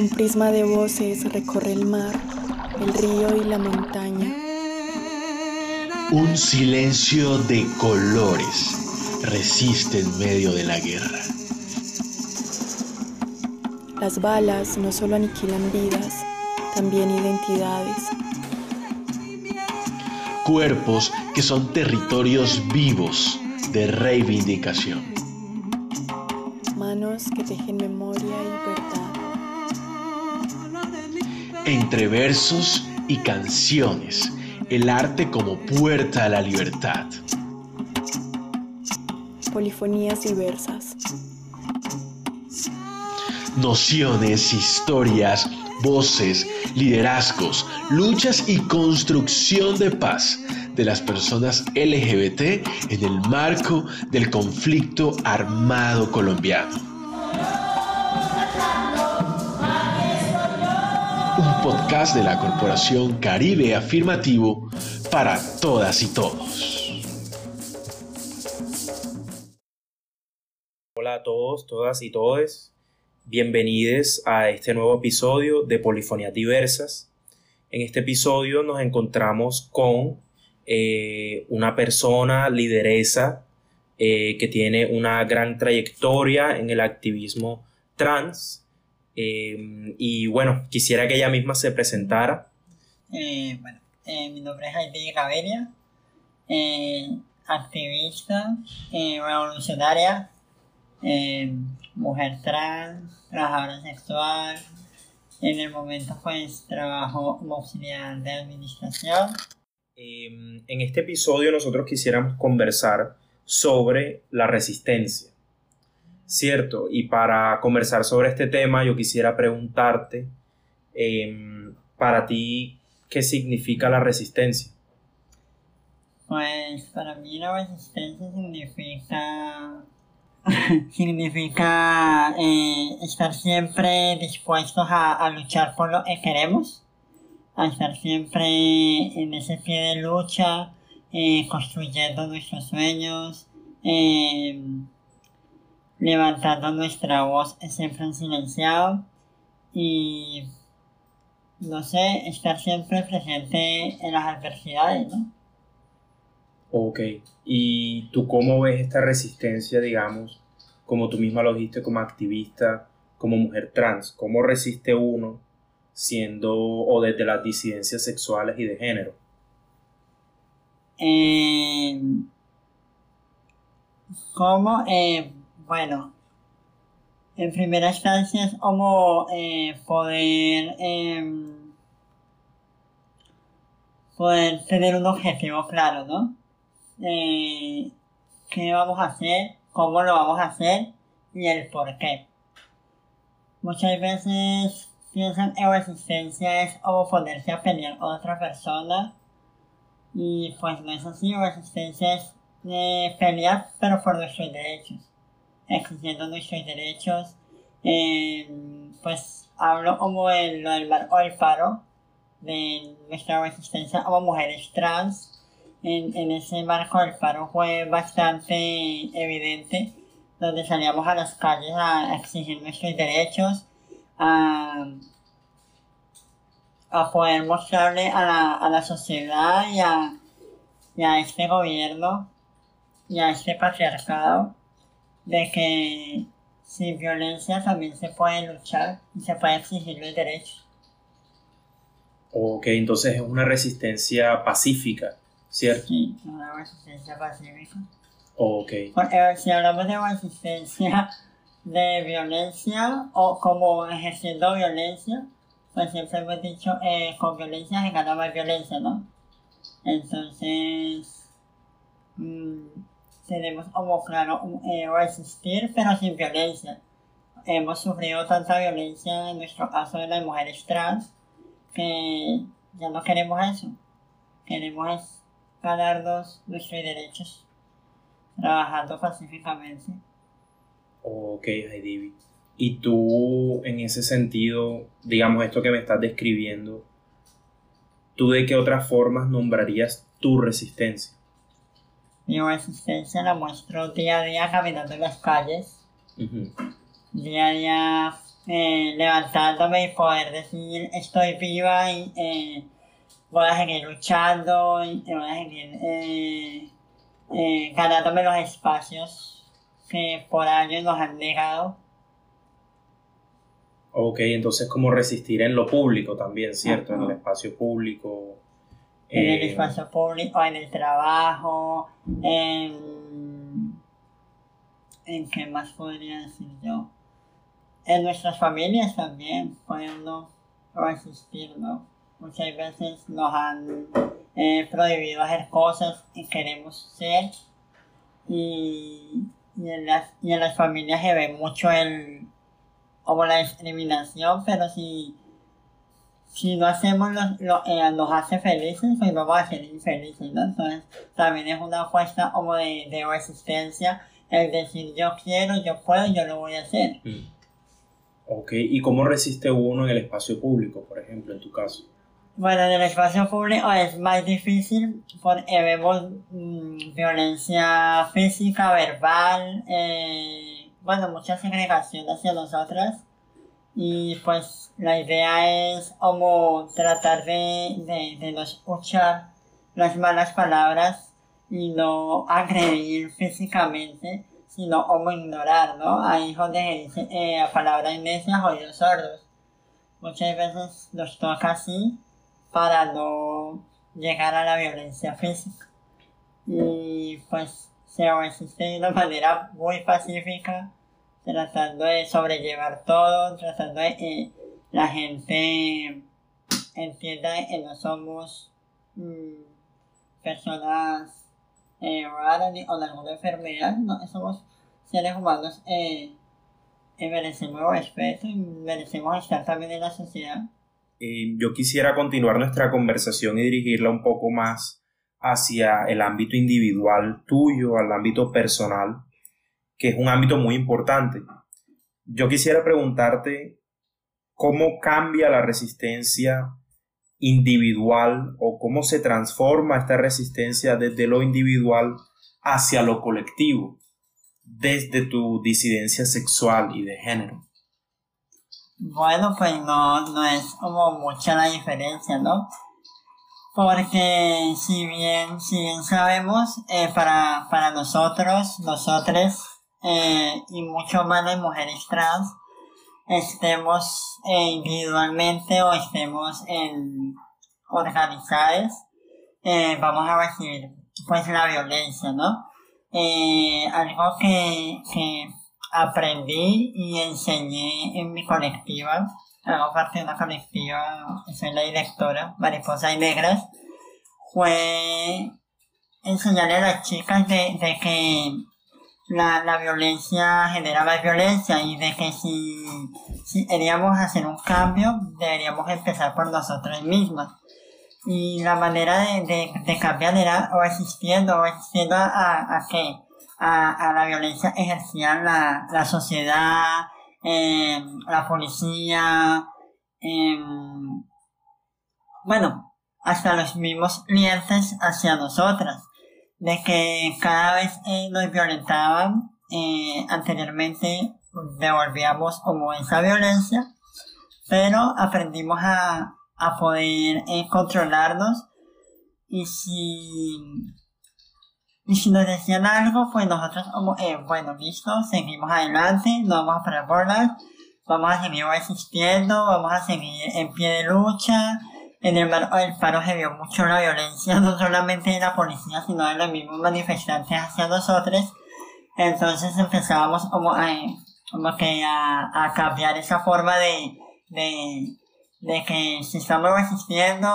Un prisma de voces recorre el mar, el río y la montaña. Un silencio de colores resiste en medio de la guerra. Las balas no solo aniquilan vidas, también identidades. Cuerpos que son territorios vivos de reivindicación. Manos que tejen memoria y verdad. Entre versos y canciones, el arte como puerta a la libertad. Polifonías diversas. Nociones, historias, voces, liderazgos, luchas y construcción de paz de las personas LGBT en el marco del conflicto armado colombiano. Podcast de la Corporación Caribe Afirmativo para todas y todos. Hola a todos, todas y todes. Bienvenidos a este nuevo episodio de Polifonías Diversas. En este episodio nos encontramos con eh, una persona lideresa eh, que tiene una gran trayectoria en el activismo trans. Eh, y bueno, quisiera que ella misma se presentara. bueno, mi nombre es Heidi Gaviria, activista, revolucionaria, mujer trans, trabajadora sexual. En el momento pues trabajo como auxiliar de administración. Em, en este episodio nosotros quisiéramos conversar sobre la resistencia. ¿Cierto? Y para conversar sobre este tema yo quisiera preguntarte, em, para ti, ¿qué significa la resistencia? Pues para mí la resistencia significa significa eh, estar siempre dispuestos a, luchar por lo que queremos, a estar siempre en ese pie de lucha, eh, construyendo nuestros sueños, eh, levantando nuestra voz siempre en silenciado y no sé, estar siempre presente en las adversidades, ¿no? Ok, ¿y tú cómo ves esta resistencia, digamos, como tú misma lo dijiste como activista, como mujer trans? ¿Cómo resiste uno siendo o desde las disidencias sexuales y de género? Eh, ¿Cómo? Eh, bueno, en primera instancia es como eh, poder, em, poder tener un objetivo claro, ¿no? eh, qué vamos a hacer, cómo lo vamos a hacer y el por qué. Muchas veces piensan que resistencia es oponerse a pelear con otra persona y pues no es así, resistencia es eh, pelear pero por nuestros derechos, exigiendo nuestros derechos. Eh, pues hablo como el, lo del marco del paro de nuestra resistencia como mujeres trans en, ese marco el paro fue bastante evidente, donde salíamos a las calles a exigir nuestros derechos, a, a poder mostrarle a la, a la sociedad y a, y a este gobierno y a este patriarcado de que sin violencia también se puede luchar y se puede exigir los derechos. Ok, entonces es una resistencia pacífica. ¿cierto? Sí, una resistencia pacífica. Ok. Porque si hablamos de resistencia de violencia o como ejerciendo violencia, pues siempre hemos dicho, eh, con violencia se gana más violencia, ¿no? Entonces, mmm, tenemos como claro eh, resistir, pero sin violencia. Hemos sufrido tanta violencia en nuestro caso de las mujeres trans que ya no queremos eso. Queremos ganarnos nuestros derechos trabajando pacíficamente. Ok, Heidi. Y tú, en ese sentido, digamos esto que me estás describiendo, ¿tú de qué otras formas nombrarías tu resistencia? Mi resistencia la muestro día a día caminando en las calles, día a día eh, levantándome y poder decir estoy viva y eh, voy a seguir luchando y voy a seguir eh, eh, ganándome los espacios que por años nos han negado. Ok, entonces como resistir en lo público también, ¿cierto? En el espacio público. En el eh, espacio público, en el trabajo, en... ¿En qué más podría decir yo? En nuestras familias también podemos resistir, ¿no? Muchas veces nos han eh, prohibido hacer cosas que queremos ser y, y, en las, y en las familias se ve mucho el como la discriminación, pero si, si no hacemos lo, lo eh, nos hace felices, pues vamos a ser infelices, ¿no? Entonces también es una fuerza como de, de resistencia el decir yo quiero, yo puedo, yo lo voy a hacer. mm. Ok, ¿y cómo resiste uno en el espacio público, por ejemplo, en tu caso? Bueno, en el espacio público es más difícil porque vemos mm, violencia física, verbal, eh, bueno, mucha segregación hacia nosotras. Y pues la idea es como tratar de, de, de no escuchar las malas palabras y no agredir físicamente, sino como ignorar, ¿no? Es donde se dice eh, palabras necias, oídos sordos. Muchas veces nos toca así para no llegar a la violencia física. Y pues se resiste de una manera muy pacífica, tratando de sobrellevar todo, tratando de que la gente entienda que no somos mm, personas eh, raras ni con alguna enfermedad, no, somos seres humanos eh, merecemos respeto y merecemos estar también en la sociedad. Yo quisiera continuar nuestra conversación y dirigirla un poco más hacia el ámbito individual tuyo, al ámbito personal, que es un ámbito muy importante. Yo quisiera preguntarte cómo cambia la resistencia individual o cómo se transforma esta resistencia desde lo individual hacia lo colectivo, desde tu disidencia sexual y de género. Bueno, pues no, no es como mucha la diferencia, ¿no? Porque si bien, si bien sabemos, eh, para, para nosotros, nosotros, eh, y mucho más las mujeres trans, estemos eh, individualmente o estemos en organizadas, eh, vamos a recibir pues la violencia, ¿no? Algo que, que aprendí y enseñé en mi colectiva, hago parte de una colectiva, soy la directora, Mariposa y Negras, fue enseñarle a las chicas de, de que la, la violencia genera más violencia y de que si, si queríamos hacer un cambio, deberíamos empezar por nosotras mismas. Y la manera de, de, de cambiar era resistiendo, resistiendo a, a, a que a, a la violencia ejercía la, la sociedad, eh, la policía, eh, bueno, hasta los mismos clientes hacia nosotras, de que cada vez eh, nos violentaban, eh, anteriormente devolvíamos como esa violencia, pero aprendimos a, a poder eh, controlarnos y si y si nos decían algo, pues nosotros eh, bueno, listo, seguimos adelante, no vamos a parar nada, vamos a seguir resistiendo, vamos a seguir en pie de lucha. En el, el paro se vio mucho la violencia, no solamente de la policía, sino de los mismos manifestantes hacia nosotros. Entonces empezábamos como a, como que a, a cambiar esa forma de, de, de que si estamos resistiendo,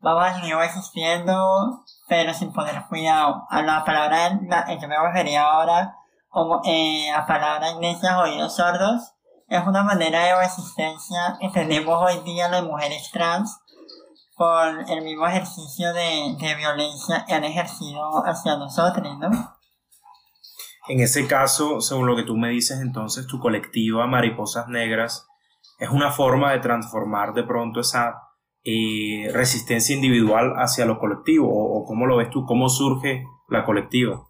vamos a seguir resistiendo, pero sin poner cuidado. A la palabra, la, que me refería ahora, como eh, a palabras necias, oídos sordos, es una manera de resistencia que tenemos hoy día las mujeres trans por el mismo ejercicio de, de violencia que han ejercido hacia nosotros, ¿no? En ese caso, según lo que tú me dices, entonces tu colectiva Mariposas Negras es una forma de transformar de pronto esa eh, resistencia individual hacia lo colectivo, o, o cómo lo ves tú, cómo surge la colectiva.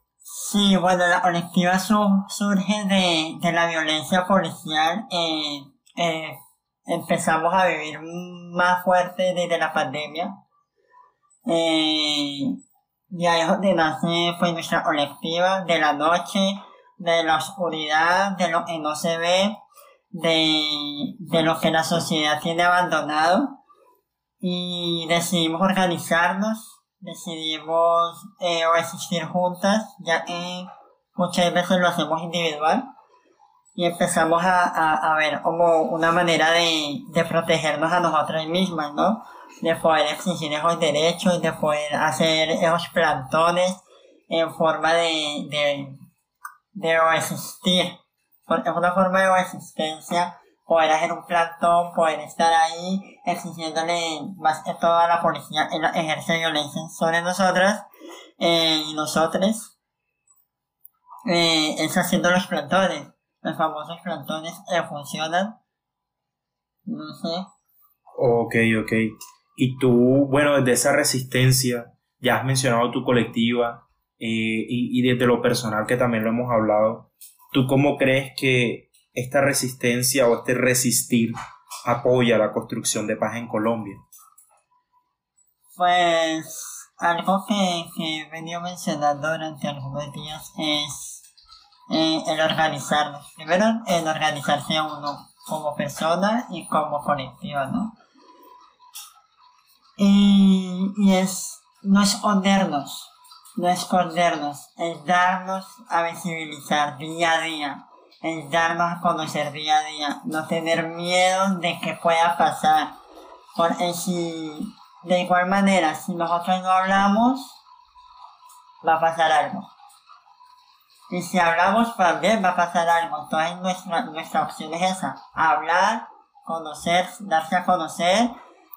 Sí, bueno, la colectiva su- surge de, de la violencia policial eh, eh, empezamos a vivir más fuerte desde la pandemia. Eh, y ahí es donde nace fue nuestra colectiva de la noche, de la oscuridad, de lo que no se ve, de, de lo que la sociedad tiene abandonado. Y decidimos organizarnos, decidimos eh, existir juntas, ya que muchas veces lo hacemos individual y empezamos a, a, a ver como una manera de, de protegernos a nosotras mismas, ¿no? De poder exigir esos derechos, de poder hacer esos plantones en forma de, de, de existir. Es una forma de existencia poder hacer un plantón, poder estar ahí exigiéndole más que toda la policía ejerce violencia sobre nosotras eh, y nosotros eh, es haciendo los plantones los famosos plantones eh, funcionan. No sé. Ok, ok. Y tú, bueno, desde esa resistencia, ya has mencionado tu colectiva eh, y, y desde lo personal que también lo hemos hablado, ¿tú cómo crees que esta resistencia o este resistir apoya la construcción de paz en Colombia? Pues algo que, que he venido mencionando durante algunos días es eh, el organizarnos. Primero, en organizarse uno como persona y como colectivo, ¿no? Y, y es no escondernos, no escondernos, es darnos a visibilizar día a día, es darnos a conocer día a día, no tener miedo de que pueda pasar. Porque si, de igual manera, si nosotros no hablamos, va a pasar algo. Y si hablamos también va a pasar algo. Entonces nuestra, nuestra opción es esa. Hablar, conocer, darse a conocer,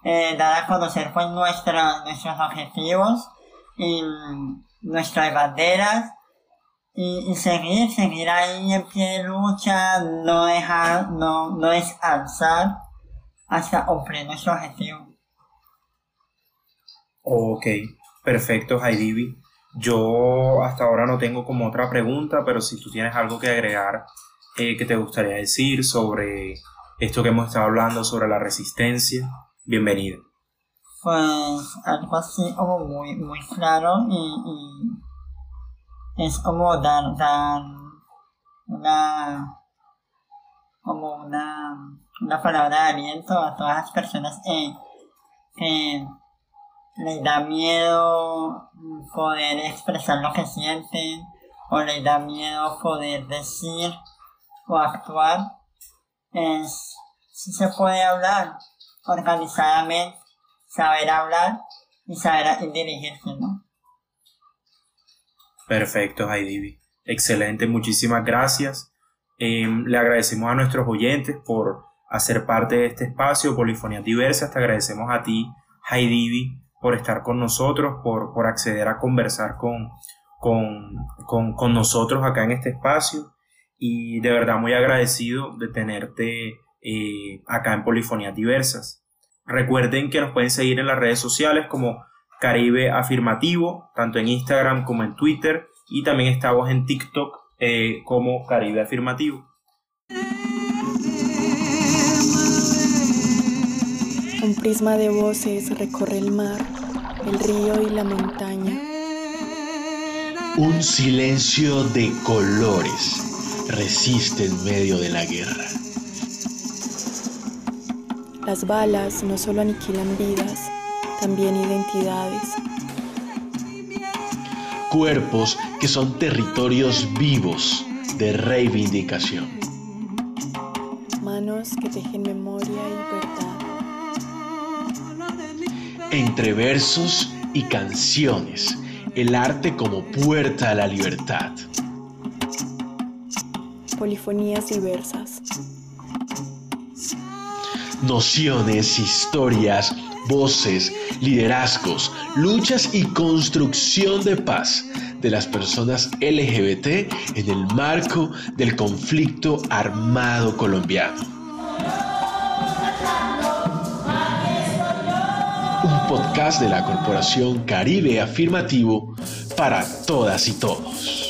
eh, dar a conocer pues nuestra, nuestros objetivos y nuestras banderas y, seguir, seguir ahí en pie de lucha, no dejar, no, no descansar hasta cumplir nuestro objetivo. Ok, perfecto, Heidi. Yo hasta ahora no tengo como otra pregunta, pero si tú tienes algo que agregar eh, que te gustaría decir sobre esto que hemos estado hablando, sobre la resistencia, bienvenido. Pues algo así como muy, muy claro y, es como dar, dar una, como una, una palabra de aliento a todas las personas eh, que les da miedo poder expresar lo que sienten o les da miedo poder decir o actuar, es si se puede hablar organizadamente, saber hablar y saber dirigirse, ¿no? Perfecto, Heidi. Excelente, muchísimas gracias. Eh, le agradecemos a nuestros oyentes por hacer parte de este espacio, Polifonías Diversas. Te agradecemos a ti, Heidi, por estar con nosotros, por, por acceder a conversar con, con, con, nosotros acá en este espacio y de verdad muy agradecido de tenerte eh, acá en Polifonías Diversas. Recuerden que nos pueden seguir en las redes sociales como Caribe Afirmativo, tanto en Instagram como en Twitter y también estamos en TikTok eh, como Caribe Afirmativo. Un prisma de voces recorre el mar, el río y la montaña. Un silencio de colores resiste en medio de la guerra. Las balas no solo aniquilan vidas, también identidades. Cuerpos que son territorios vivos de reivindicación. Manos que tejen entre versos y canciones, el arte como puerta a la libertad. Polifonías diversas. Nociones, historias, voces, liderazgos, luchas y construcción de paz de las personas LGBT en el marco del conflicto armado colombiano. De la Corporación Caribe Afirmativo para todas y todos.